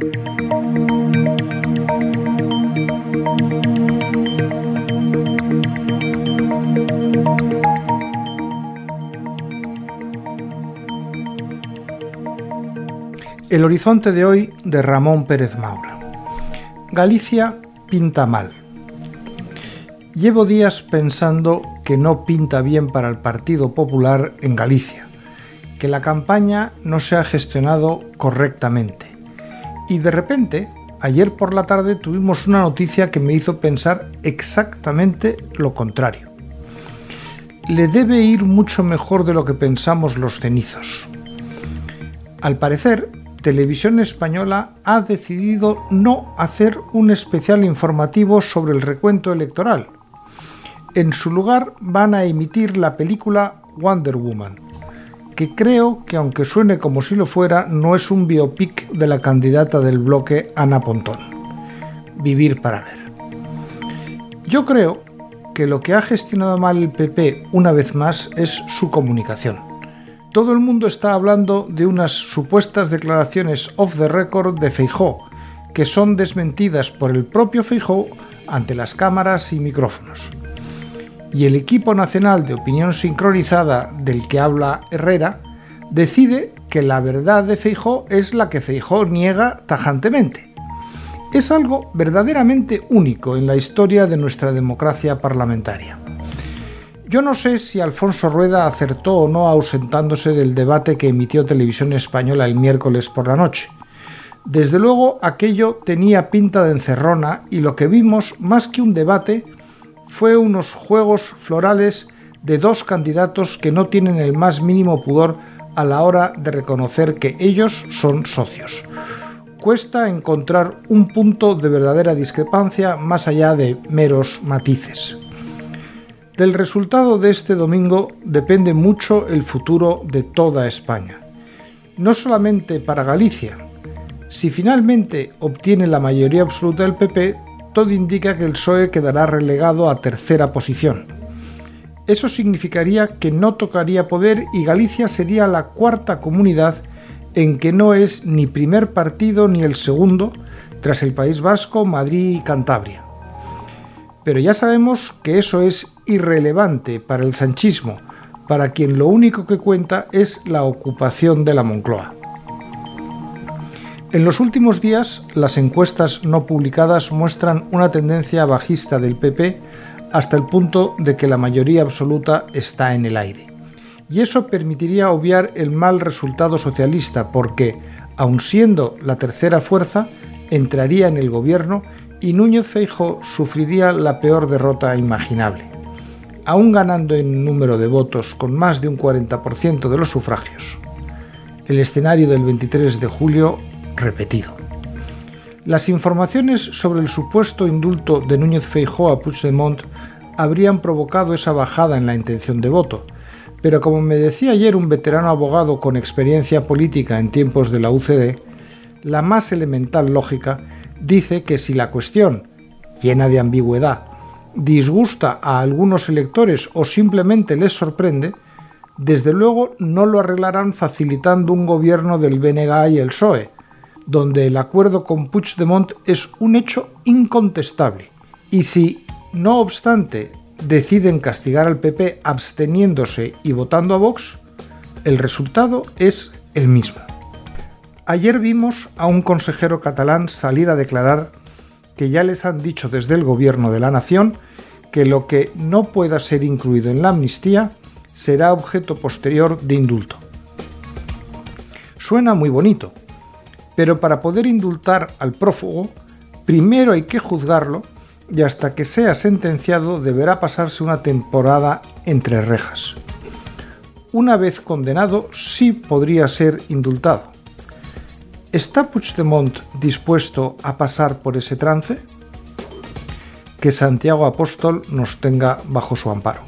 El horizonte de hoy de Ramón Pérez Maura. Galicia pinta mal. Llevo días pensando que no pinta bien para el Partido Popular en Galicia, que la campaña no se ha gestionado correctamente. Y de repente, ayer por la tarde tuvimos una noticia que me hizo pensar exactamente lo contrario. Le debe ir mucho mejor de lo que pensamos los cenizos. Al parecer, Televisión Española ha decidido no hacer un especial informativo sobre el recuento electoral. En su lugar van a emitir la película Wonder Woman, que creo que aunque suene como si lo fuera, no es un biopic de la candidata del bloque Ana Pontón. Vivir para ver. Yo creo que lo que ha gestionado mal el PP una vez más es su comunicación todo el mundo está hablando de unas supuestas declaraciones off the record de Feijó, que son desmentidas por el propio Feijó ante las cámaras y micrófonos. Y el equipo nacional de opinión sincronizada del que habla Herrera decide que la verdad de Feijó es la que Feijó niega tajantemente. Es algo verdaderamente único en la historia de nuestra democracia parlamentaria. Yo no sé si Alfonso Rueda acertó o no ausentándose del debate que emitió Televisión Española el miércoles por la noche. Desde luego aquello tenía pinta de encerrona y lo que vimos, más que un debate, fue unos juegos florales de dos candidatos que no tienen el más mínimo pudor a la hora de reconocer que ellos son socios. Cuesta encontrar un punto de verdadera discrepancia más allá de meros matices. Del resultado de este domingo depende mucho el futuro de toda España. No solamente para Galicia. Si finalmente obtiene la mayoría absoluta del PP, todo indica que el PSOE quedará relegado a tercera posición. Eso significaría que no tocaría poder y Galicia sería la cuarta comunidad en que no es ni primer partido ni el segundo, tras el País Vasco, Madrid y Cantabria. Pero ya sabemos que eso es irrelevante para el sanchismo, para quien lo único que cuenta es la ocupación de la Moncloa. En los últimos días, las encuestas no publicadas muestran una tendencia bajista del PP hasta el punto de que la mayoría absoluta está en el aire. Y eso permitiría obviar el mal resultado socialista porque, aun siendo la tercera fuerza, entraría en el gobierno y Núñez Feijo sufriría la peor derrota imaginable, aún ganando en número de votos con más de un 40% de los sufragios. El escenario del 23 de julio repetido. Las informaciones sobre el supuesto indulto de Núñez Feijóo a Puigdemont habrían provocado esa bajada en la intención de voto, pero como me decía ayer un veterano abogado con experiencia política en tiempos de la UCD, la más elemental lógica dice que si la cuestión, llena de ambigüedad, disgusta a algunos electores o simplemente les sorprende, desde luego no lo arreglarán facilitando un gobierno del BNG y el PSOE, donde el acuerdo con Puigdemont es un hecho incontestable. Y si, no obstante, deciden castigar al PP absteniéndose y votando a Vox, el resultado es el mismo. Ayer vimos a un consejero catalán salir a declarar que ya les han dicho desde el gobierno de la nación que lo que no pueda ser incluido en la amnistía será objeto posterior de indulto. Suena muy bonito, pero para poder indultar al prófugo, primero hay que juzgarlo y hasta que sea sentenciado deberá pasarse una temporada entre rejas. Una vez condenado, sí podría ser indultado ¿Está Puigdemont dispuesto a pasar por ese trance? Que Santiago Apóstol nos tenga bajo su amparo.